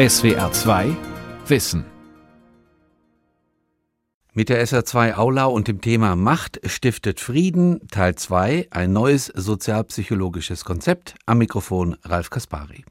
SWR 2 Wissen. Mit der SR2 Aula und dem Thema Macht stiftet Frieden, Teil 2, ein neues sozialpsychologisches Konzept. Am Mikrofon Ralf Kaspari.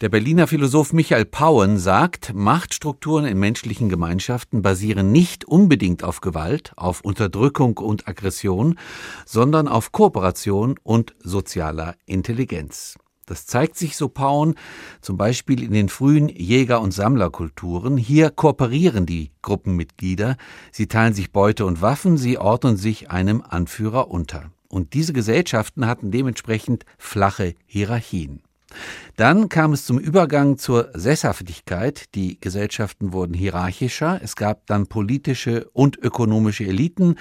Der Berliner Philosoph Michael Pauen sagt, Machtstrukturen in menschlichen Gemeinschaften basieren nicht unbedingt auf Gewalt, auf Unterdrückung und Aggression, sondern auf Kooperation und sozialer Intelligenz. Das zeigt sich, so Pauen, zum Beispiel in den frühen Jäger- und Sammlerkulturen. Hier kooperieren die Gruppenmitglieder, sie teilen sich Beute und Waffen, sie ordnen sich einem Anführer unter. Und diese Gesellschaften hatten dementsprechend flache Hierarchien. Dann kam es zum Übergang zur Sesshaftigkeit. Die Gesellschaften wurden hierarchischer. Es gab dann politische und ökonomische Eliten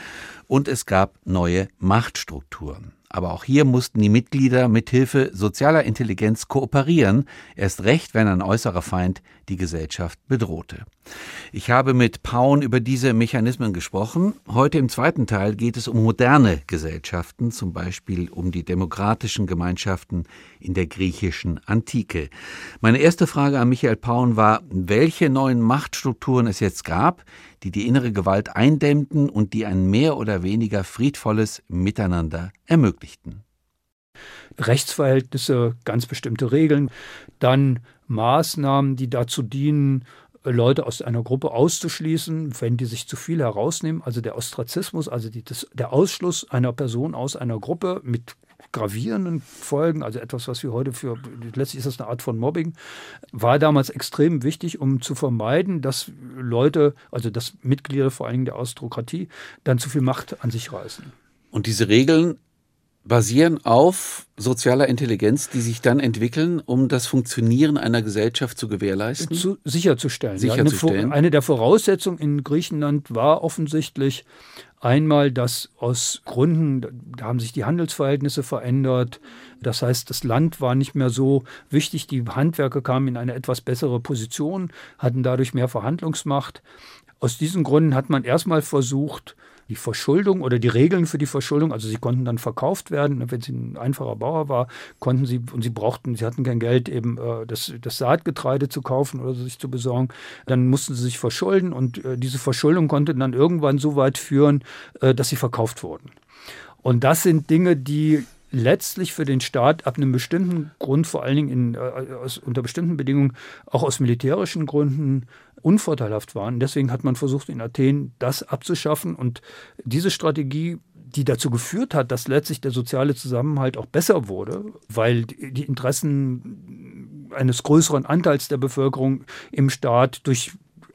und es gab neue Machtstrukturen. Aber auch hier mussten die Mitglieder mit Hilfe sozialer Intelligenz kooperieren, erst recht, wenn ein äußerer Feind die Gesellschaft bedrohte. Ich habe mit Paun über diese Mechanismen gesprochen. Heute im zweiten Teil geht es um moderne Gesellschaften, zum Beispiel um die demokratischen Gemeinschaften in der griechischen Antike. Meine erste Frage an Michael Paun war, welche neuen Machtstrukturen es jetzt gab, die die innere Gewalt eindämmten und die ein mehr oder weniger friedvolles Miteinander ermöglichten. Rechtsverhältnisse, ganz bestimmte Regeln, dann Maßnahmen, die dazu dienen, Leute aus einer Gruppe auszuschließen, wenn die sich zu viel herausnehmen. Also der Ostrazismus, also die, das, der Ausschluss einer Person aus einer Gruppe mit gravierenden Folgen, also etwas, was wir heute für, letztlich ist das eine Art von Mobbing, war damals extrem wichtig, um zu vermeiden, dass Leute, also dass Mitglieder vor allen Dingen der Aristokratie, dann zu viel Macht an sich reißen. Und diese Regeln basieren auf sozialer Intelligenz, die sich dann entwickeln, um das Funktionieren einer Gesellschaft zu gewährleisten? Zu, sicherzustellen. sicherzustellen. Ja, eine, eine, der Voraussetzungen in Griechenland war offensichtlich einmal, dass aus Gründen, da haben sich die Handelsverhältnisse verändert. Das heißt, das Land war nicht mehr so wichtig. Die Handwerker kamen in eine etwas bessere Position, hatten dadurch mehr Verhandlungsmacht. Aus diesen Gründen hat man erstmal versucht, die Verschuldung oder die Regeln für die Verschuldung, also sie konnten dann verkauft werden, wenn sie ein einfacher Bauer war, konnten sie und sie brauchten, sie hatten kein Geld, eben äh, das, das Saatgetreide zu kaufen oder sich zu besorgen, dann mussten sie sich verschulden und äh, diese Verschuldung konnte dann irgendwann so weit führen, äh, dass sie verkauft wurden. Und das sind Dinge, die letztlich für den Staat ab einem bestimmten Grund, vor allen Dingen in, äh, aus, unter bestimmten Bedingungen, auch aus militärischen Gründen unvorteilhaft waren. Deswegen hat man versucht, in Athen das abzuschaffen. Und diese Strategie, die dazu geführt hat, dass letztlich der soziale Zusammenhalt auch besser wurde, weil die Interessen eines größeren Anteils der Bevölkerung im Staat durch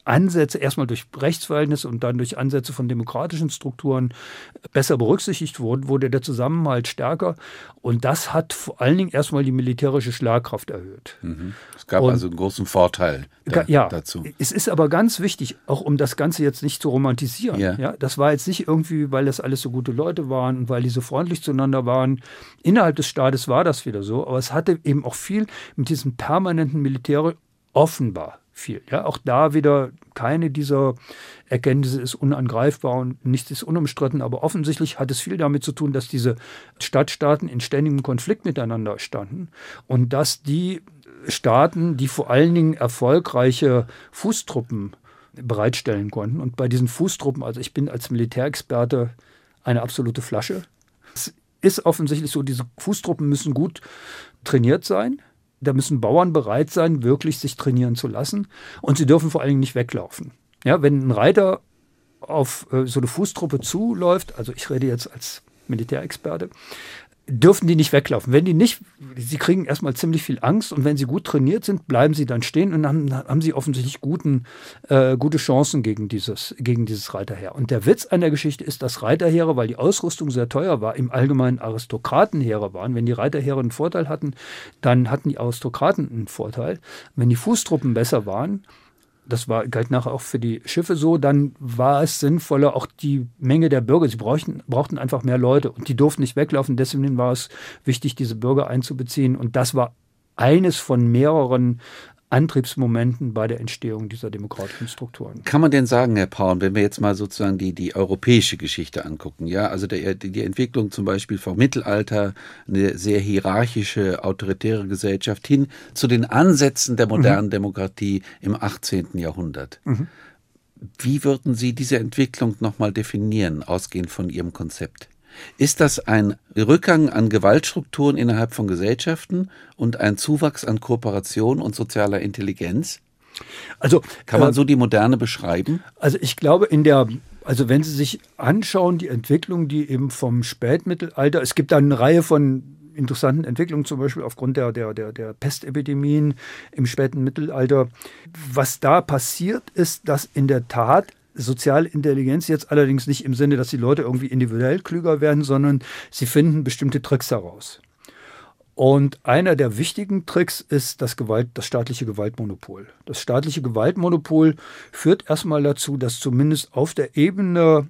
Ansätze, erstmal durch Rechtsverhältnisse und dann durch Ansätze von demokratischen Strukturen besser berücksichtigt wurden, wurde der Zusammenhalt stärker. Und das hat vor allen Dingen erstmal die militärische Schlagkraft erhöht. Mhm. Es gab und, also einen großen Vorteil da, ja, dazu. Es ist aber ganz wichtig, auch um das Ganze jetzt nicht zu romantisieren. Ja. ja. das war jetzt nicht irgendwie, weil das alles so gute Leute waren und weil die so freundlich zueinander waren. Innerhalb des Staates war das wieder so, aber es hatte eben auch viel mit diesem permanenten Militär offenbar viel. Ja, auch da wieder keine dieser Erkenntnisse ist unangreifbar und nichts ist unumstritten, aber offensichtlich hat es viel damit zu tun, dass diese Stadtstaaten in ständigem Konflikt miteinander standen und dass die Staaten, die vor allen Dingen erfolgreiche Fußtruppen bereitstellen konnten und bei diesen Fußtruppen, also ich bin als Militärexperte eine absolute Flasche. Es ist offensichtlich so, diese Fußtruppen müssen gut trainiert sein da müssen Bauern bereit sein, wirklich sich trainieren zu lassen. Und sie dürfen vor allen Dingen nicht weglaufen. Ja, wenn ein Reiter auf äh, so eine Fußtruppe zuläuft, also ich rede jetzt als Militärexperte, dürfen die nicht weglaufen. Wenn die nicht, sie kriegen erstmal ziemlich viel Angst und wenn sie gut trainiert sind, bleiben sie dann stehen und dann haben sie offensichtlich guten, äh, gute Chancen gegen dieses, gegen dieses Reiterheer. Und der Witz an der Geschichte ist, dass Reiterheere, weil die Ausrüstung sehr teuer war, im Allgemeinen Aristokratenheere waren. Wenn die Reiterheere einen Vorteil hatten, dann hatten die Aristokraten einen Vorteil. Wenn die Fußtruppen besser waren, das war, galt nachher auch für die Schiffe so, dann war es sinnvoller, auch die Menge der Bürger, sie brauchten, brauchten einfach mehr Leute und die durften nicht weglaufen. Deswegen war es wichtig, diese Bürger einzubeziehen. Und das war eines von mehreren Antriebsmomenten bei der Entstehung dieser demokratischen Strukturen. Kann man denn sagen, Herr Paul, wenn wir jetzt mal sozusagen die, die europäische Geschichte angucken, ja, also der, die Entwicklung zum Beispiel vom Mittelalter, eine sehr hierarchische, autoritäre Gesellschaft hin zu den Ansätzen der modernen mhm. Demokratie im 18. Jahrhundert. Mhm. Wie würden Sie diese Entwicklung nochmal definieren, ausgehend von Ihrem Konzept? Ist das ein Rückgang an Gewaltstrukturen innerhalb von Gesellschaften und ein Zuwachs an Kooperation und sozialer Intelligenz? Also kann man äh, so die Moderne beschreiben? Also ich glaube in der also wenn Sie sich anschauen, die Entwicklung, die eben vom Spätmittelalter, es gibt da eine Reihe von interessanten Entwicklungen, zum Beispiel aufgrund der, der, der, der Pestepidemien im späten Mittelalter. Was da passiert ist, dass in der Tat soziale Intelligenz jetzt allerdings nicht im Sinne, dass die Leute irgendwie individuell klüger werden, sondern sie finden bestimmte Tricks heraus. Und einer der wichtigen Tricks ist das, Gewalt, das staatliche Gewaltmonopol. Das staatliche Gewaltmonopol führt erstmal dazu, dass zumindest auf der Ebene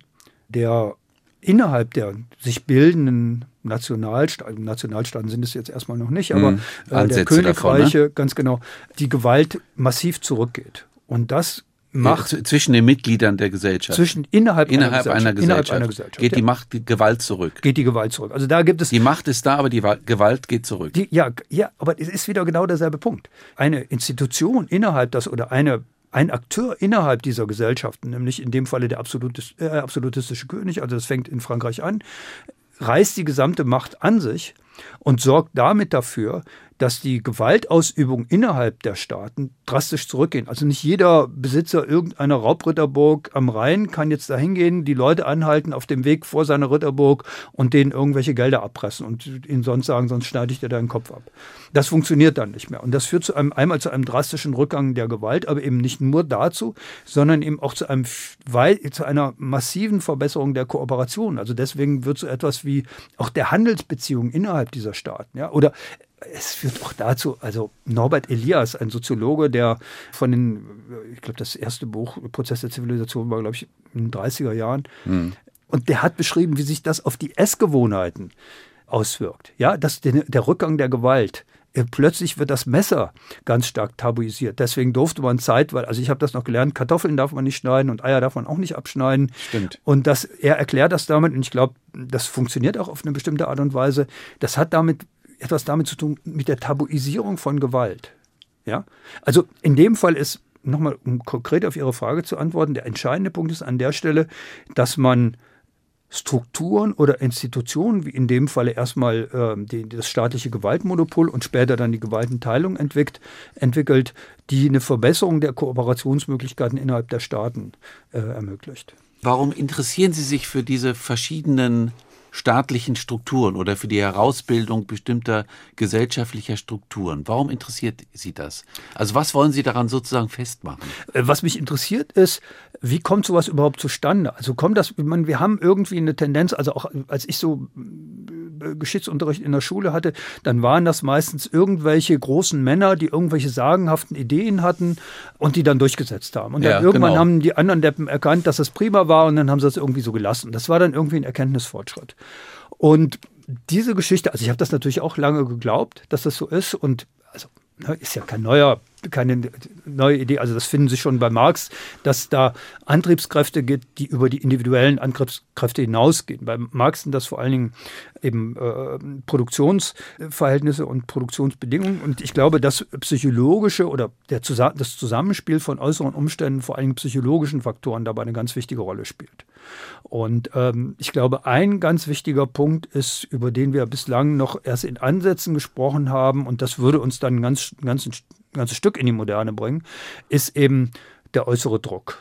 der innerhalb der sich bildenden Nationalstaaten, Nationalstaaten sind es jetzt erstmal noch nicht, aber äh, der Königreiche, davon, ne? ganz genau, die Gewalt massiv zurückgeht. Und das macht zwischen den Mitgliedern der Gesellschaft. Zwischen innerhalb, innerhalb einer, Gesellschaft, innerhalb einer Gesellschaft. Geht ja. die Macht, die Gewalt zurück. Geht die Gewalt zurück. Also da gibt es. Die Macht ist da, aber die Gewalt geht zurück. Die, ja, ja, aber es ist wieder genau derselbe Punkt. Eine Institution innerhalb das oder eine ein Akteur innerhalb dieser Gesellschaften, nämlich in dem Falle der absolutis, äh, absolutistische König, also das fängt in Frankreich an, reißt die gesamte Macht an sich und sorgt damit dafür, dass die Gewaltausübung innerhalb der Staaten drastisch zurückgehen. Also nicht jeder Besitzer irgendeiner Raubritterburg am Rhein kann jetzt dahin gehen, die Leute anhalten auf dem Weg vor seiner Ritterburg und denen irgendwelche Gelder abpressen und ihnen sonst sagen, sonst schneide ich dir deinen Kopf ab. Das funktioniert dann nicht mehr. Und das führt zu einem, einmal zu einem drastischen Rückgang der Gewalt, aber eben nicht nur dazu, sondern eben auch zu, einem, zu einer massiven Verbesserung der Kooperation. Also deswegen wird so etwas wie auch der Handelsbeziehungen innerhalb dieser Staaten, ja, oder es führt auch dazu, also Norbert Elias, ein Soziologe, der von den, ich glaube, das erste Buch Prozess der Zivilisation war, glaube ich, in den 30er Jahren. Mhm. Und der hat beschrieben, wie sich das auf die Essgewohnheiten auswirkt. Ja, dass der, der Rückgang der Gewalt. Äh, plötzlich wird das Messer ganz stark tabuisiert. Deswegen durfte man zeitweise, also ich habe das noch gelernt, Kartoffeln darf man nicht schneiden und Eier darf man auch nicht abschneiden. Stimmt. Und das, er erklärt das damit, und ich glaube, das funktioniert auch auf eine bestimmte Art und Weise. Das hat damit etwas damit zu tun, mit der Tabuisierung von Gewalt. Ja? Also in dem Fall ist, nochmal um konkret auf Ihre Frage zu antworten, der entscheidende Punkt ist an der Stelle, dass man Strukturen oder Institutionen, wie in dem Falle erstmal äh, die, das staatliche Gewaltmonopol und später dann die Gewaltenteilung entwickelt, entwickelt die eine Verbesserung der Kooperationsmöglichkeiten innerhalb der Staaten äh, ermöglicht. Warum interessieren Sie sich für diese verschiedenen staatlichen Strukturen oder für die Herausbildung bestimmter gesellschaftlicher Strukturen. Warum interessiert Sie das? Also was wollen Sie daran sozusagen festmachen? Äh, was mich interessiert ist, wie kommt sowas überhaupt zustande? Also kommt das, man, wir haben irgendwie eine Tendenz, also auch als ich so äh, Geschichtsunterricht in der Schule hatte, dann waren das meistens irgendwelche großen Männer, die irgendwelche sagenhaften Ideen hatten und die dann durchgesetzt haben. Und dann ja, irgendwann genau. haben die anderen Deppen erkannt, dass das prima war und dann haben sie das irgendwie so gelassen. Das war dann irgendwie ein Erkenntnisfortschritt. Und diese Geschichte, also ich habe das natürlich auch lange geglaubt, dass das so ist und also ne, ist ja kein neuer keine neue Idee. Also das finden Sie schon bei Marx, dass da Antriebskräfte gibt, die über die individuellen Antriebskräfte hinausgehen. Bei Marx sind das vor allen Dingen eben äh, Produktionsverhältnisse und Produktionsbedingungen. Und ich glaube, dass psychologische oder der, das Zusammenspiel von äußeren Umständen, vor allen Dingen psychologischen Faktoren, dabei eine ganz wichtige Rolle spielt. Und ähm, ich glaube, ein ganz wichtiger Punkt ist, über den wir bislang noch erst in Ansätzen gesprochen haben, und das würde uns dann ganz, ganz ganzes Stück in die Moderne bringen, ist eben der äußere Druck.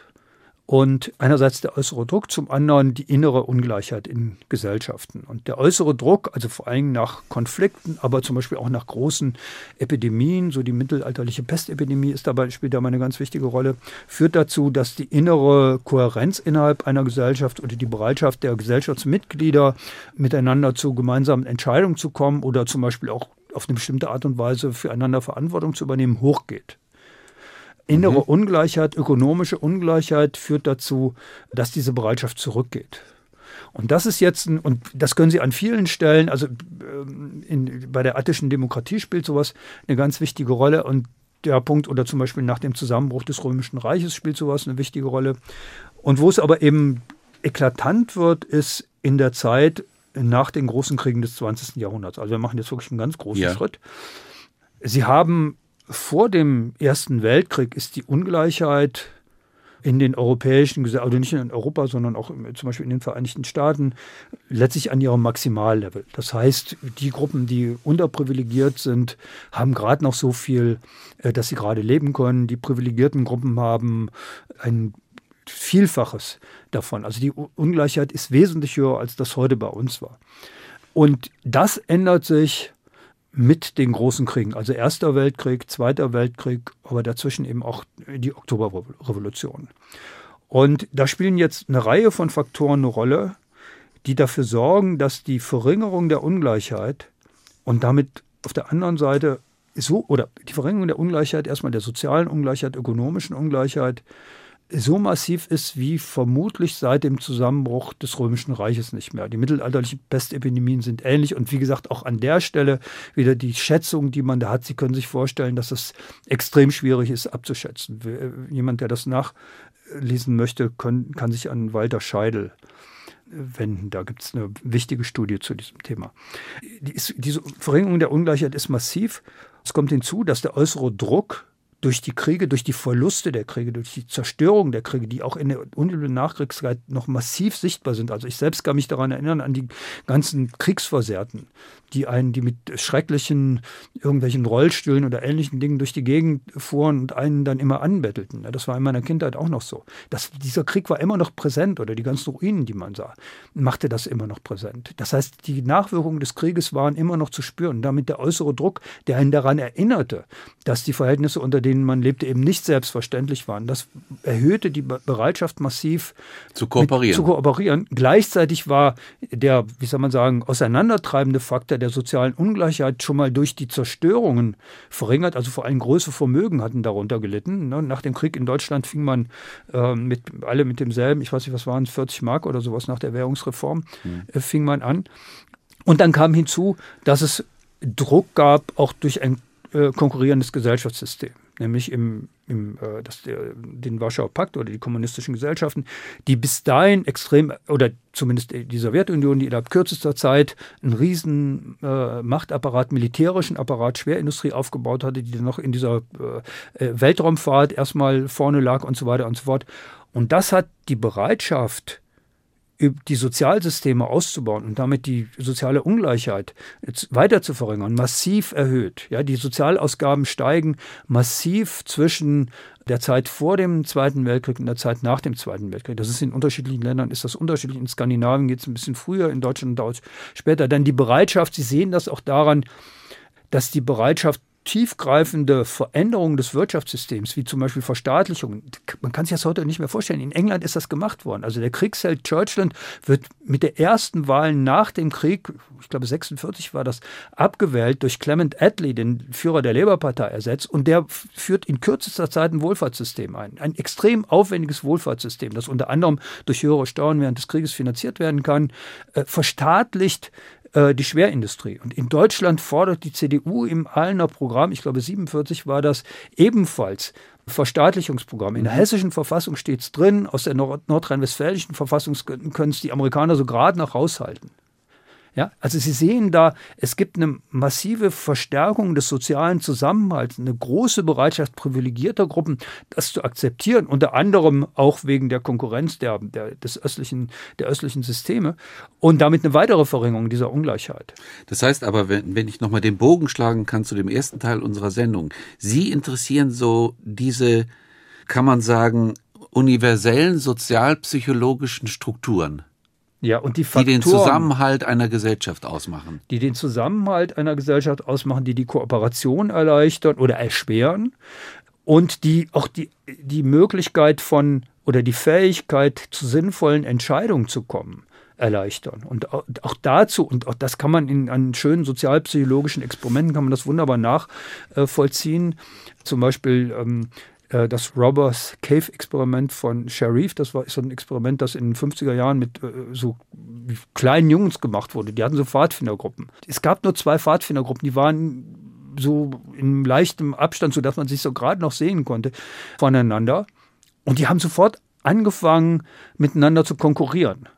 Und einerseits der äußere Druck, zum anderen die innere Ungleichheit in Gesellschaften. Und der äußere Druck, also vor allem nach Konflikten, aber zum Beispiel auch nach großen Epidemien, so die mittelalterliche Pestepidemie ist dabei, spielt dabei eine ganz wichtige Rolle, führt dazu, dass die innere Kohärenz innerhalb einer Gesellschaft oder die Bereitschaft der Gesellschaftsmitglieder miteinander zu gemeinsamen Entscheidungen zu kommen oder zum Beispiel auch auf eine bestimmte Art und Weise füreinander Verantwortung zu übernehmen, hochgeht. Innere mhm. Ungleichheit, ökonomische Ungleichheit führt dazu, dass diese Bereitschaft zurückgeht. Und das ist jetzt, ein, und das können Sie an vielen Stellen, also ähm, in, bei der attischen Demokratie spielt sowas eine ganz wichtige Rolle. Und der Punkt, oder zum Beispiel nach dem Zusammenbruch des Römischen Reiches spielt sowas eine wichtige Rolle. Und wo es aber eben eklatant wird, ist in der Zeit nach den großen Kriegen des 20. Jahrhunderts. Also wir machen jetzt wirklich einen ganz großen ja. Schritt. Sie haben vor dem Ersten Weltkrieg ist die Ungleichheit in den europäischen, also nicht in Europa, sondern auch zum Beispiel in den Vereinigten Staaten, letztlich an ihrem Maximallevel. Das heißt, die Gruppen, die unterprivilegiert sind, haben gerade noch so viel, äh, dass sie gerade leben können. Die privilegierten Gruppen haben ein Vielfaches davon. Also die Ungleichheit ist wesentlich höher, als das heute bei uns war. Und das ändert sich mit den großen Kriegen. Also Erster Weltkrieg, Zweiter Weltkrieg, aber dazwischen eben auch die Oktoberrevolution. Und da spielen jetzt eine Reihe von Faktoren eine Rolle, die dafür sorgen, dass die Verringerung der Ungleichheit und damit auf der anderen Seite so, oder die Verringerung der Ungleichheit, erstmal der sozialen Ungleichheit, ökonomischen Ungleichheit, so massiv ist wie vermutlich seit dem Zusammenbruch des Römischen Reiches nicht mehr. Die mittelalterlichen Pestepidemien sind ähnlich und wie gesagt auch an der Stelle wieder die Schätzung, die man da hat. Sie können sich vorstellen, dass es extrem schwierig ist abzuschätzen. Jemand, der das nachlesen möchte, kann, kann sich an Walter Scheidel wenden. Da gibt es eine wichtige Studie zu diesem Thema. Diese Verringerung der Ungleichheit ist massiv. Es kommt hinzu, dass der äußere Druck durch die Kriege, durch die Verluste der Kriege, durch die Zerstörung der Kriege, die auch in der unmittelbaren Nachkriegszeit noch massiv sichtbar sind. Also ich selbst kann mich daran erinnern, an die ganzen Kriegsversehrten, die einen, die mit schrecklichen irgendwelchen Rollstühlen oder ähnlichen Dingen durch die Gegend fuhren und einen dann immer anbettelten. Das war in meiner Kindheit auch noch so. Das, dieser Krieg war immer noch präsent oder die ganzen Ruinen, die man sah, machte das immer noch präsent. Das heißt, die Nachwirkungen des Krieges waren immer noch zu spüren. Damit der äußere Druck, der einen daran erinnerte, dass die Verhältnisse, unter denen man lebte, eben nicht selbstverständlich waren. Das erhöhte die Bereitschaft massiv zu kooperieren. Mit, zu kooperieren. Gleichzeitig war der, wie soll man sagen, auseinandertreibende Faktor der sozialen Ungleichheit schon mal durch die Zerstörungen verringert. Also vor allem große Vermögen hatten darunter gelitten. Ne? Nach dem Krieg in Deutschland fing man äh, mit alle mit demselben, ich weiß nicht, was waren es, 40 Mark oder sowas nach der Währungsreform, mhm. äh, fing man an. Und dann kam hinzu, dass es Druck gab, auch durch ein äh, konkurrierendes Gesellschaftssystem nämlich im, im äh, das, der, den Warschauer Pakt oder die kommunistischen Gesellschaften, die bis dahin extrem, oder zumindest die Sowjetunion, die innerhalb kürzester Zeit einen riesen äh, Machtapparat, militärischen Apparat, Schwerindustrie aufgebaut hatte, die noch in dieser äh, äh Weltraumfahrt erstmal vorne lag und so weiter und so fort. Und das hat die Bereitschaft, die Sozialsysteme auszubauen und damit die soziale Ungleichheit weiter zu verringern, massiv erhöht. Ja, die Sozialausgaben steigen massiv zwischen der Zeit vor dem Zweiten Weltkrieg und der Zeit nach dem Zweiten Weltkrieg. Das ist in unterschiedlichen Ländern, ist das unterschiedlich. In Skandinavien geht es ein bisschen früher, in Deutschland dauert es später. Dann die Bereitschaft, Sie sehen das auch daran, dass die Bereitschaft tiefgreifende Veränderungen des Wirtschaftssystems, wie zum Beispiel Verstaatlichung, man kann sich das heute nicht mehr vorstellen. In England ist das gemacht worden. Also der Kriegsheld Churchill wird mit der ersten Wahl nach dem Krieg, ich glaube 46 war das, abgewählt durch Clement Attlee, den Führer der Labour-Partei, ersetzt. Und der führt in kürzester Zeit ein Wohlfahrtssystem ein. Ein extrem aufwendiges Wohlfahrtssystem, das unter anderem durch höhere Steuern während des Krieges finanziert werden kann, äh, verstaatlicht die Schwerindustrie. Und in Deutschland fordert die CDU im Ahlener Programm, ich glaube 47 war das, ebenfalls Verstaatlichungsprogramm. In der mhm. hessischen Verfassung steht es drin, aus der nord nordrhein-westfälischen Verfassung können es die Amerikaner so gerade noch raushalten. Ja, also Sie sehen da, es gibt eine massive Verstärkung des sozialen Zusammenhalts, eine große Bereitschaft privilegierter Gruppen, das zu akzeptieren, unter anderem auch wegen der Konkurrenz der, der, des östlichen, der östlichen Systeme und damit eine weitere Verringerung dieser Ungleichheit. Das heißt aber, wenn, wenn ich nochmal den Bogen schlagen kann zu dem ersten Teil unserer Sendung, Sie interessieren so diese, kann man sagen, universellen sozialpsychologischen Strukturen. Ja, und die Faktoren, die den Zusammenhalt einer Gesellschaft ausmachen. Die den Zusammenhalt einer Gesellschaft ausmachen, die die Kooperation erleichtern oder erschweren und die auch die, die Möglichkeit von oder die Fähigkeit zu sinnvollen Entscheidungen zu kommen erleichtern. Und auch dazu, und auch das kann man in an schönen sozialpsychologischen Experimenten, kann man das wunderbar nachvollziehen. Zum Beispiel ähm, äh, das Robbers Cave Experiment von Sharif. Das war so ein Experiment, das in den 50er Jahren mit äh, so kleinen Jungs gemacht wurde. Die hatten so Pfadfindergruppen. Es gab nur zwei Pfadfindergruppen, die waren so in leichtem Abstand, sodass man sich so gerade noch sehen konnte voneinander. Und die haben sofort angefangen, miteinander zu konkurrieren.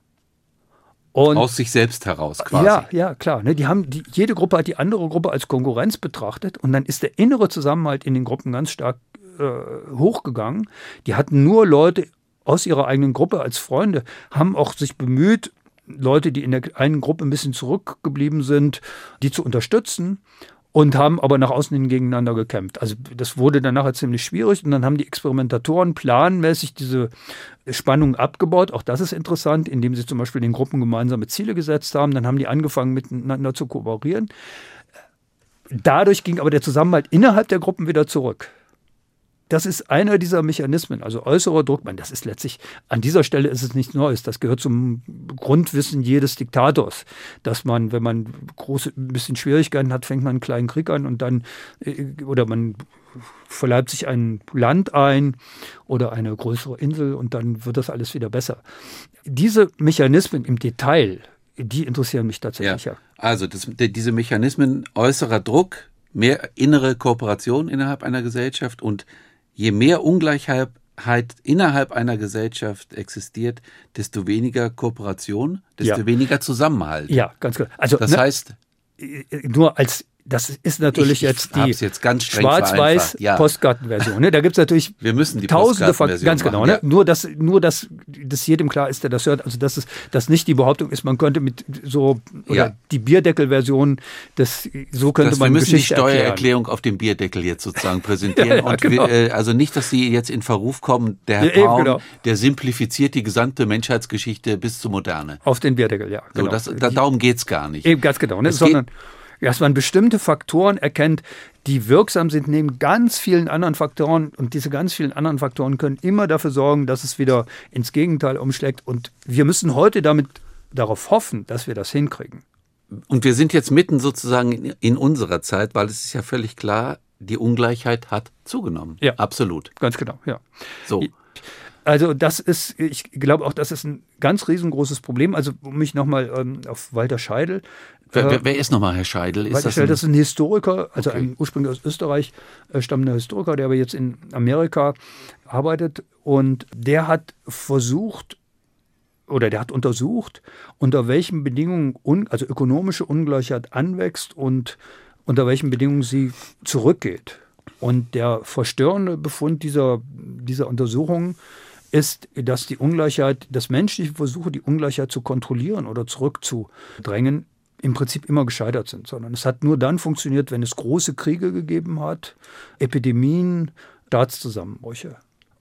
Und Aus sich selbst heraus quasi. Ja, ja, klar. Ne, die haben, die, jede Gruppe hat die andere Gruppe als Konkurrenz betrachtet und dann ist der innere Zusammenhalt in den Gruppen ganz stark äh, hochgegangen. Die hatten nur Leute aus ihrer eigenen Gruppe als Freunde, haben auch sich bemüht, Leute, die in der einen Gruppe ein bisschen zurückgeblieben sind, die zu unterstützen und haben aber nach außen hin gegeneinander gekämpft. Also das wurde dann nachher ziemlich schwierig und dann haben die Experimentatoren planmäßig diese Spannung abgebaut. Auch das ist interessant, indem sie zum Beispiel den Gruppen gemeinsame Ziele gesetzt haben. Dann haben die angefangen miteinander zu kooperieren. Dadurch ging aber der Zusammenhalt innerhalb der Gruppen wieder zurück das ist einer dieser Mechanismen, also äußerer Druck. Man, das ist letztlich, an dieser Stelle ist es nichts Neues. Das gehört zum Grundwissen jedes Diktators, dass man, wenn man große, ein bisschen Schwierigkeiten hat, fängt man einen kleinen Krieg an und dann, äh, oder man verleibt sich ein Land ein oder eine größere Insel und dann wird das alles wieder besser. Diese Mechanismen im Detail, die interessieren mich tatsächlich. Ja. Also das, diese Mechanismen äußerer Druck, mehr innere Kooperation innerhalb einer Gesellschaft und je mehr Ungleichheit innerhalb einer Gesellschaft existiert, desto weniger Kooperation, desto ja. weniger Zusammenhalt. Ja, ganz klar. Also das ne, heißt, nur als das ist natürlich ich, jetzt die jetzt schwarz-weiß ja. Postkartenversion. Ne? Da gibt es natürlich Wir müssen die tausende von ganz genau. Machen, ne? ja. Nur dass nur dass das jedem klar ist, der das hört. Also dass es dass nicht die Behauptung ist, man könnte mit so oder ja. die Bierdeckelversion, das so könnte das, man wir müssen Geschichte die Steuererklärung erklären. auf dem Bierdeckel jetzt sozusagen präsentieren und genau. wir, äh, also nicht, dass sie jetzt in Verruf kommen. Der Herr Paum, genau. der simplifiziert die gesamte Menschheitsgeschichte bis zur Moderne. Auf den Bierdeckel, ja. Genau. So, das, da, darum geht's gar nicht. Eben ganz genau, ne? sondern dass man bestimmte Faktoren erkennt, die wirksam sind neben ganz vielen anderen Faktoren. Und diese ganz vielen anderen Faktoren können immer dafür sorgen, dass es wieder ins Gegenteil umschlägt. Und wir müssen heute damit darauf hoffen, dass wir das hinkriegen. Und wir sind jetzt mitten sozusagen in unserer Zeit, weil es ist ja völlig klar, die Ungleichheit hat zugenommen. Ja. Absolut. Ganz genau, ja. So. Also das ist, ich glaube auch, das ist ein ganz riesengroßes Problem. Also um mich nochmal ähm, auf Walter Scheidel. Wer, wer, wer ist nochmal Herr Scheidel? Ist Walter das Scheidel, das ist ein Historiker, also okay. ein ursprünglich aus Österreich äh, stammender Historiker, der aber jetzt in Amerika arbeitet. Und der hat versucht, oder der hat untersucht, unter welchen Bedingungen, un, also ökonomische Ungleichheit anwächst und unter welchen Bedingungen sie zurückgeht. Und der verstörende Befund dieser, dieser Untersuchung ist, dass die Ungleichheit, dass menschliche Versuche, die Ungleichheit zu kontrollieren oder zurückzudrängen, im Prinzip immer gescheitert sind, sondern es hat nur dann funktioniert, wenn es große Kriege gegeben hat, Epidemien, Staatszusammenbrüche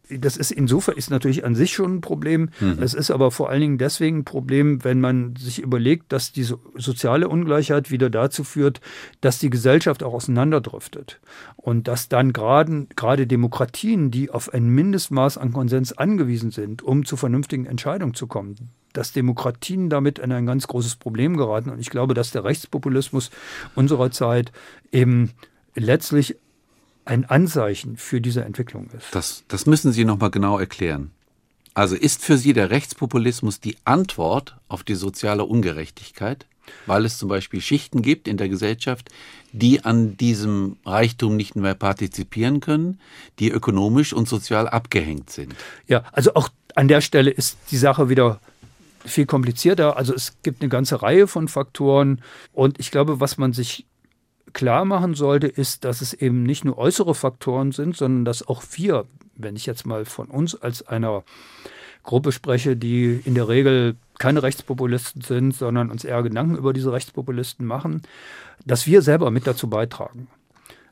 das ist insofern ist natürlich an sich schon ein Problem. Mhm. Es ist aber vor allen Dingen deswegen ein Problem, wenn man sich überlegt, dass diese soziale Ungleichheit wieder dazu führt, dass die Gesellschaft auch auseinanderdriftet. Und dass dann gerade, gerade Demokratien, die auf ein Mindestmaß an Konsens angewiesen sind, um zu vernünftigen Entscheidungen zu kommen, dass Demokratien damit in ein ganz großes Problem geraten. Und ich glaube, dass der Rechtspopulismus unserer Zeit eben letztlich ein Anzeichen für diese Entwicklung ist. Das, das müssen Sie noch mal genau erklären. Also ist für Sie der Rechtspopulismus die Antwort auf die soziale Ungerechtigkeit, weil es zum Beispiel Schichten gibt in der Gesellschaft, die an diesem Reichtum nicht mehr partizipieren können, die ökonomisch und sozial abgehängt sind. Ja, also auch an der Stelle ist die Sache wieder viel komplizierter. Also es gibt eine ganze Reihe von Faktoren und ich glaube, was man sich klar machen sollte, ist, dass es eben nicht nur äußere Faktoren sind, sondern dass auch wir, wenn ich jetzt mal von uns als einer Gruppe spreche, die in der Regel keine Rechtspopulisten sind, sondern uns eher Gedanken über diese Rechtspopulisten machen, dass wir selber mit dazu beitragen.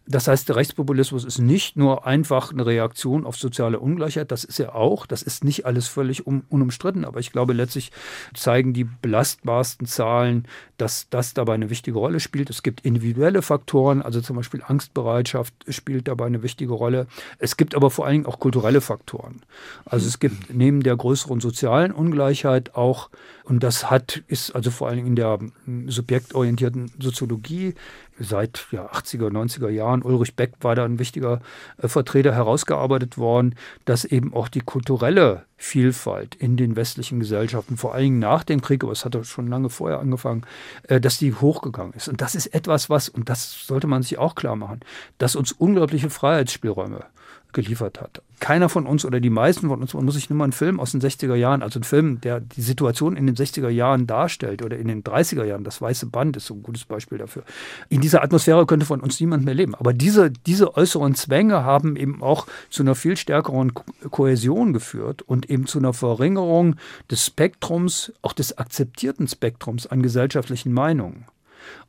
Das heißt, der Rechtspopulismus ist nicht nur einfach eine Reaktion auf soziale Ungleichheit, das ist er auch. Das ist nicht alles völlig un unumstritten, aber ich glaube, letztlich zeigen die belastbarsten Zahlen, dass das dabei eine wichtige Rolle spielt. Es gibt individuelle Faktoren, also zum Beispiel Angstbereitschaft spielt dabei eine wichtige Rolle. Es gibt aber vor allen Dingen auch kulturelle Faktoren. Also es gibt neben der größeren sozialen Ungleichheit auch, und das hat, ist also vor allen Dingen in der hm, subjektorientierten Soziologie seit ja, 80er, 90er Jahren, Ulrich Beck war da ein wichtiger äh, Vertreter, herausgearbeitet worden, dass eben auch die kulturelle Vielfalt in den westlichen Gesellschaften, vor allen Dingen nach dem Krieg, aber es hat schon lange vorher angefangen, äh, dass die hochgegangen ist. Und das ist etwas, was, und das sollte man sich auch klar machen, dass uns unglaubliche Freiheitsspielräume geliefert hat. Keiner von uns oder die meisten von uns, man muss sich nur mal einen Film aus den 60er Jahren, also einen Film, der die Situation in den 60er Jahren darstellt oder in den 30er Jahren, das Weiße Band ist so ein gutes Beispiel dafür. In dieser Atmosphäre könnte von uns niemand mehr leben. Aber diese, diese äußeren Zwänge haben eben auch zu einer viel stärkeren Kohäsion geführt und eben zu einer Verringerung des Spektrums, auch des akzeptierten Spektrums an gesellschaftlichen Meinungen.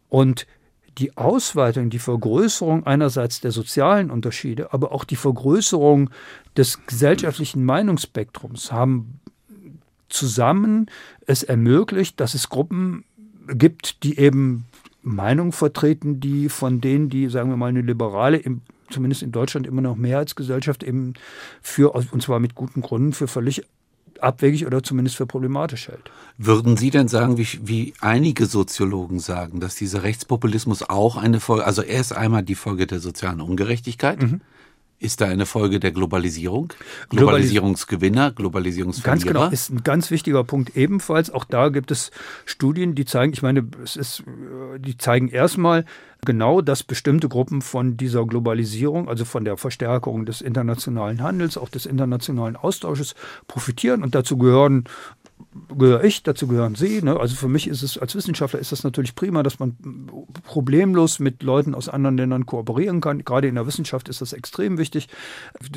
Und die Ausweitung, die Vergrößerung einerseits der sozialen Unterschiede, aber auch die Vergrößerung des gesellschaftlichen Meinungsspektrums haben zusammen es ermöglicht, dass es Gruppen gibt, die eben Meinungen vertreten, die von denen, die, sagen wir mal, eine liberale, zumindest in Deutschland immer noch Mehrheitsgesellschaft eben für, und zwar mit guten Gründen, für völlig abwegig oder zumindest für problematisch hält. Würden Sie denn sagen, wie, wie einige Soziologen sagen, dass dieser Rechtspopulismus auch eine Folge, also er ist einmal die Folge der sozialen Ungerechtigkeit, mhm. Ist da eine Folge der Globalisierung? Globalisierungsgewinner, Globalisierungsverlierer? Ganz genau, ist ein ganz wichtiger Punkt ebenfalls. Auch da gibt es Studien, die zeigen, ich meine, es ist, die zeigen erstmal genau, dass bestimmte Gruppen von dieser Globalisierung, also von der Verstärkung des internationalen Handels, auch des internationalen Austausches profitieren. Und dazu gehören gehöre ich, dazu gehören Sie. Ne? Also für mich ist es als Wissenschaftler ist das natürlich prima, dass man problemlos mit Leuten aus anderen Ländern kooperieren kann. Gerade in der Wissenschaft ist das extrem wichtig.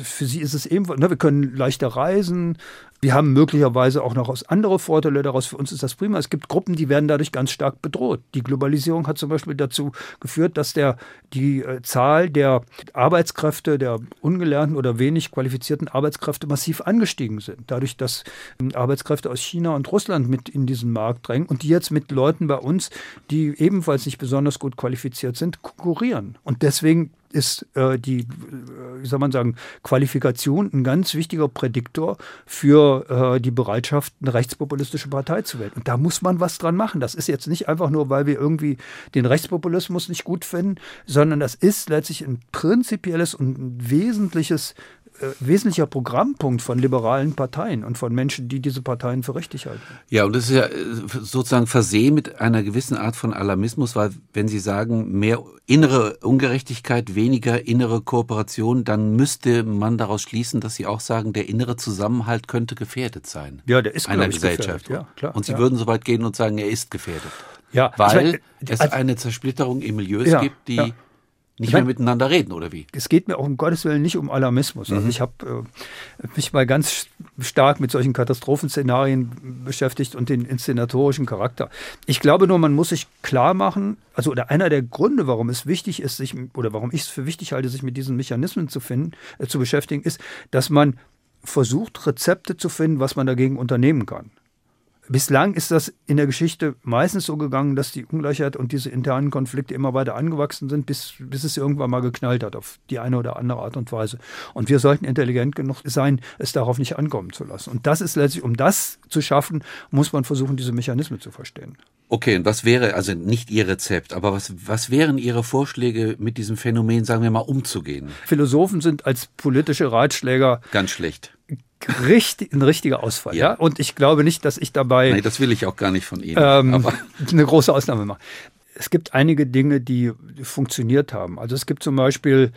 Für Sie ist es ebenfalls, ne? wir können leichter reisen, wir haben möglicherweise auch noch andere Vorteile daraus. Für uns ist das prima. Es gibt Gruppen, die werden dadurch ganz stark bedroht. Die Globalisierung hat zum Beispiel dazu geführt, dass der, die äh, Zahl der Arbeitskräfte, der ungelernten oder wenig qualifizierten Arbeitskräfte massiv angestiegen sind. Dadurch, dass ähm, Arbeitskräfte aus China und Russland mit in diesen Markt drängen und die jetzt mit Leuten bei uns, die ebenfalls nicht besonders gut qualifiziert sind, konkurrieren. Und deswegen ist äh, die, äh, wie soll man sagen, Qualifikation ein ganz wichtiger Prädiktor für äh, die Bereitschaft, eine rechtspopulistische Partei zu wählen. Und da muss man was dran machen. Das ist jetzt nicht einfach nur, weil wir irgendwie den Rechtspopulismus nicht gut finden, sondern das ist letztlich ein prinzipielles und ein wesentliches wesentlicher Programmpunkt von liberalen Parteien und von Menschen, die diese Parteien für richtig halten. Ja, und das ist ja äh, sozusagen versehen mit einer gewissen Art von Alarmismus, weil wenn Sie sagen, mehr innere Ungerechtigkeit, weniger innere Kooperation, dann müsste man daraus schließen, dass Sie auch sagen, der innere Zusammenhalt könnte gefährdet sein. Ja, der ist einer Gesellschaft. Ja, klar, und Sie ja. würden so weit gehen und sagen, er ist gefährdet. Ja, weil meine, es also, eine Zersplitterung in Milieus ja, gibt, die nicht mehr miteinander reden, oder wie? Es geht mir auch um Gottes Willen nicht um Alarmismus. Also mhm. ich habe äh, mich mal ganz stark mit solchen Katastrophenszenarien beschäftigt und den inszenatorischen Charakter. Ich glaube nur, man muss sich klar machen, also oder einer der Gründe, warum es wichtig ist, sich oder warum ich es für wichtig halte, sich mit diesen Mechanismen zu finden, äh, zu beschäftigen, ist, dass man versucht, Rezepte zu finden, was man dagegen unternehmen kann. Bislang ist das in der Geschichte meistens so gegangen, dass die Ungleichheit und diese internen Konflikte immer weiter angewachsen sind, bis, bis es irgendwann mal geknallt hat auf die eine oder andere Art und Weise. Und wir sollten intelligent genug sein, es darauf nicht ankommen zu lassen. Und das ist letztlich, um das zu schaffen, muss man versuchen, diese Mechanismen zu verstehen. Okay, und was wäre, also nicht Ihr Rezept, aber was, was wären Ihre Vorschläge, mit diesem Phänomen, sagen wir mal, umzugehen? Philosophen sind als politische Ratschläger ganz schlecht richtig, ein richtiger Ausfall. Ja. ja. Und ich glaube nicht, dass ich dabei. Nein, das will ich auch gar nicht von Ihnen. Ähm, eine große Ausnahme mache. Es gibt einige Dinge, die funktioniert haben. Also es gibt zum Beispiel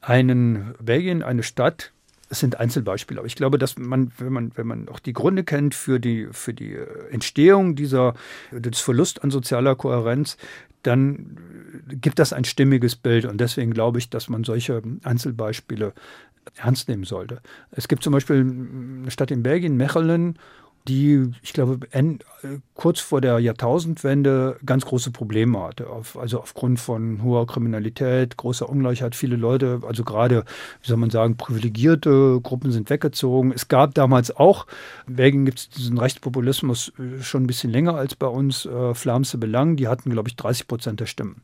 einen Belgien, eine Stadt, es sind Einzelbeispiele, aber ich glaube, dass man, wenn man, wenn man auch die Gründe kennt für die, für die Entstehung dieser, des Verlust an sozialer Kohärenz, dann gibt das ein stimmiges Bild. Und deswegen glaube ich, dass man solche Einzelbeispiele ernst nehmen sollte. Es gibt zum Beispiel eine Stadt in Belgien, Mechelen, die, ich glaube, kurz vor der Jahrtausendwende ganz große Probleme hatte. also aufgrund von hoher Kriminalität, großer Ungleichheit. Viele Leute, also gerade, wie soll man sagen, privilegierte Gruppen sind weggezogen. Es gab damals auch, in Belgien gibt es diesen Rechtspopulismus äh, schon ein bisschen länger als bei uns, äh, Flamse Belang, die hatten, glaube ich, 30 Prozent der Stimmen.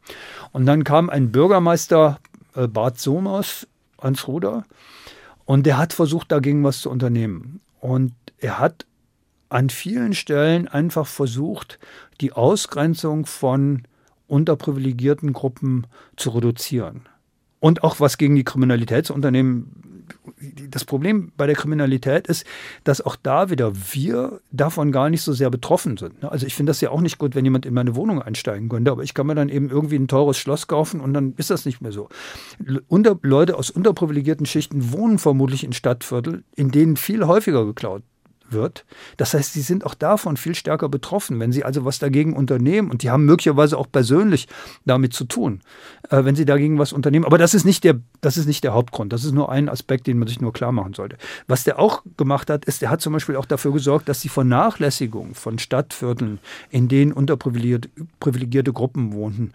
Und dann kam ein Bürgermeister, äh, Bart Somers, ans Ruder. Und der hat versucht, dagegen was zu unternehmen. Und er hat an vielen Stellen einfach versucht, die Ausgrenzung von unterprivilegierten Gruppen zu reduzieren. Und auch was gegen die Kriminalität zu unternehmen. Das Problem bei der Kriminalität ist, dass auch da wieder wir davon gar nicht so sehr betroffen sind. Also ich finde das ja auch nicht gut, wenn jemand in meine Wohnung einsteigen könnte, aber ich kann mir dann eben irgendwie ein teures Schloss kaufen und dann ist das nicht mehr so. Leute aus unterprivilegierten Schichten wohnen vermutlich in Stadtvierteln, in denen viel häufiger geklaut wird. Das heißt, sie sind auch davon viel stärker betroffen, wenn sie also was dagegen unternehmen und die haben möglicherweise auch persönlich damit zu tun, äh, wenn sie dagegen was unternehmen. Aber das ist nicht der, das ist nicht der Hauptgrund. Das ist nur ein Aspekt, den man sich nur klar machen sollte. Was der auch gemacht hat, ist, der hat zum Beispiel auch dafür gesorgt, dass die Vernachlässigung von Stadtvierteln, in denen unterprivilegierte Gruppen wohnten,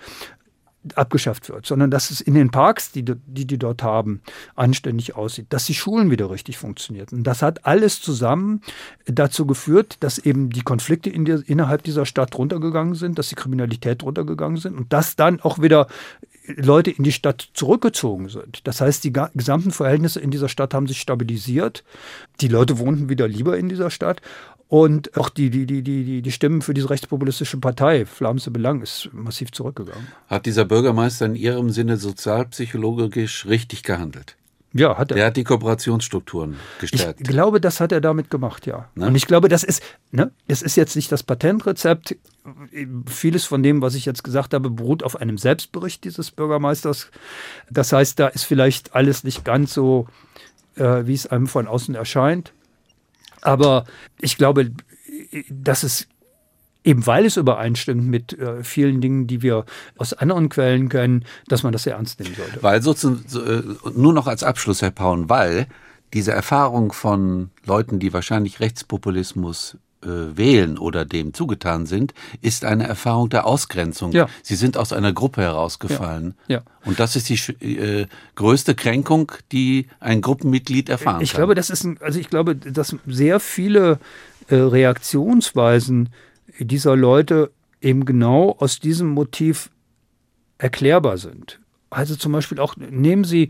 abgeschafft wird, sondern dass es in den Parks, die, die die dort haben, anständig aussieht, dass die Schulen wieder richtig funktionierten. Das hat alles zusammen dazu geführt, dass eben die Konflikte in der, innerhalb dieser Stadt runtergegangen sind, dass die Kriminalität runtergegangen sind und dass dann auch wieder Leute in die Stadt zurückgezogen sind. Das heißt, die gesamten Verhältnisse in dieser Stadt haben sich stabilisiert. Die Leute wohnten wieder lieber in dieser Stadt und auch die, die, die, die, die Stimmen für diese rechtspopulistische Partei, Flamse Belang, ist massiv zurückgegangen. Hat dieser Bürgermeister in Ihrem Sinne sozialpsychologisch richtig gehandelt? Ja, hat er. Der hat die Kooperationsstrukturen gestärkt. Ich glaube, das hat er damit gemacht, ja. Ne? Und ich glaube, das ist, ne, das ist jetzt nicht das Patentrezept. Vieles von dem, was ich jetzt gesagt habe, beruht auf einem Selbstbericht dieses Bürgermeisters. Das heißt, da ist vielleicht alles nicht ganz so, äh, wie es einem von außen erscheint. Aber ich glaube, dass es eben weil es übereinstimmt mit äh, vielen Dingen, die wir aus anderen Quellen kennen, dass man das sehr ernst nehmen sollte. Weil sozusagen, so, äh, nur noch als Abschluss, Herr Paun, weil diese Erfahrung von Leuten, die wahrscheinlich Rechtspopulismus wählen oder dem zugetan sind, ist eine Erfahrung der Ausgrenzung. Ja. Sie sind aus einer Gruppe herausgefallen. Ja. ja. Und das ist die äh, größte Kränkung, die ein Gruppenmitglied erfahren ich kann. glaube, das ist ein, also ich glaube, dass sehr viele äh, Reaktionsweisen dieser Leute eben genau aus diesem Motiv erklärbar sind. Also zum Beispiel auch, nehmen Sie,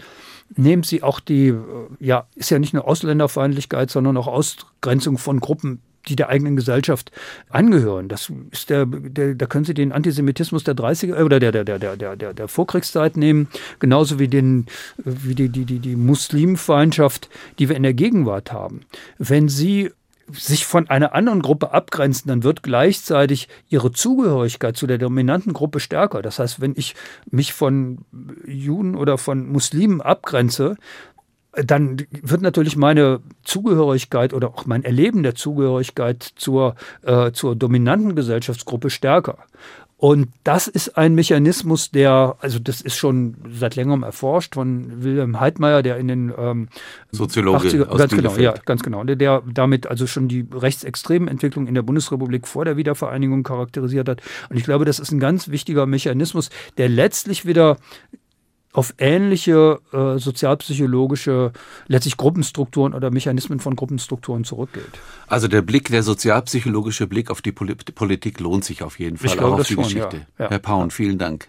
nehmen Sie auch die, äh, ja, ist ja nicht nur Ausländerfeindlichkeit, sondern auch Ausgrenzung von Gruppen die der eigenen Gesellschaft angehören. Das ist der, der, da können Sie den Antisemitismus der 30er äh, oder der, der, der, der, der, der Vorkriegszeit nehmen, genauso wie den, wie die, die, die, die Muslimfeindschaft, die wir in der Gegenwart haben. Wenn Sie sich von einer anderen Gruppe abgrenzen, dann wird gleichzeitig ihre Zugehörigkeit zu der dominanten Gruppe stärker. Das heißt, wenn ich mich von Juden oder von Muslimen abgrenze, dann wird natürlich meine Zugehörigkeit oder auch mein Erleben der Zugehörigkeit zur, äh, zur dominanten Gesellschaftsgruppe stärker. Und das ist ein Mechanismus, der, also das ist schon seit längerem erforscht von Wilhelm Heidmeier, der in den ähm, Soziologe 80er, aus ganz genau, ja, ganz genau, der, der damit also schon die rechtsextremen Entwicklung in der Bundesrepublik vor der Wiedervereinigung charakterisiert hat. Und ich glaube, das ist ein ganz wichtiger Mechanismus, der letztlich wieder auf ähnliche äh, sozialpsychologische, letztlich Gruppenstrukturen oder Mechanismen von Gruppenstrukturen zurückgeht. Also der Blick, der sozialpsychologische Blick auf die Politik lohnt sich auf jeden Fall, ich glaube, auch auf die schon, Geschichte. Ja. Ja. Herr Paun, vielen Dank.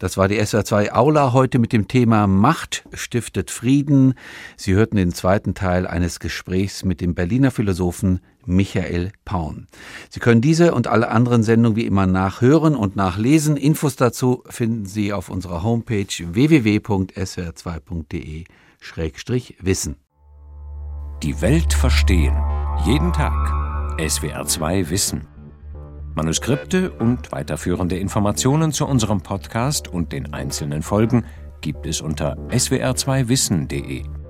Das war die SR2 Aula heute mit dem Thema Macht stiftet Frieden. Sie hörten den zweiten Teil eines Gesprächs mit dem Berliner Philosophen Michael Paun. Sie können diese und alle anderen Sendungen wie immer nachhören und nachlesen. Infos dazu finden Sie auf unserer Homepage www.swr2.de-wissen. Die Welt verstehen. Jeden Tag. SWR2 Wissen. Manuskripte und weiterführende Informationen zu unserem Podcast und den einzelnen Folgen gibt es unter swr2wissen.de.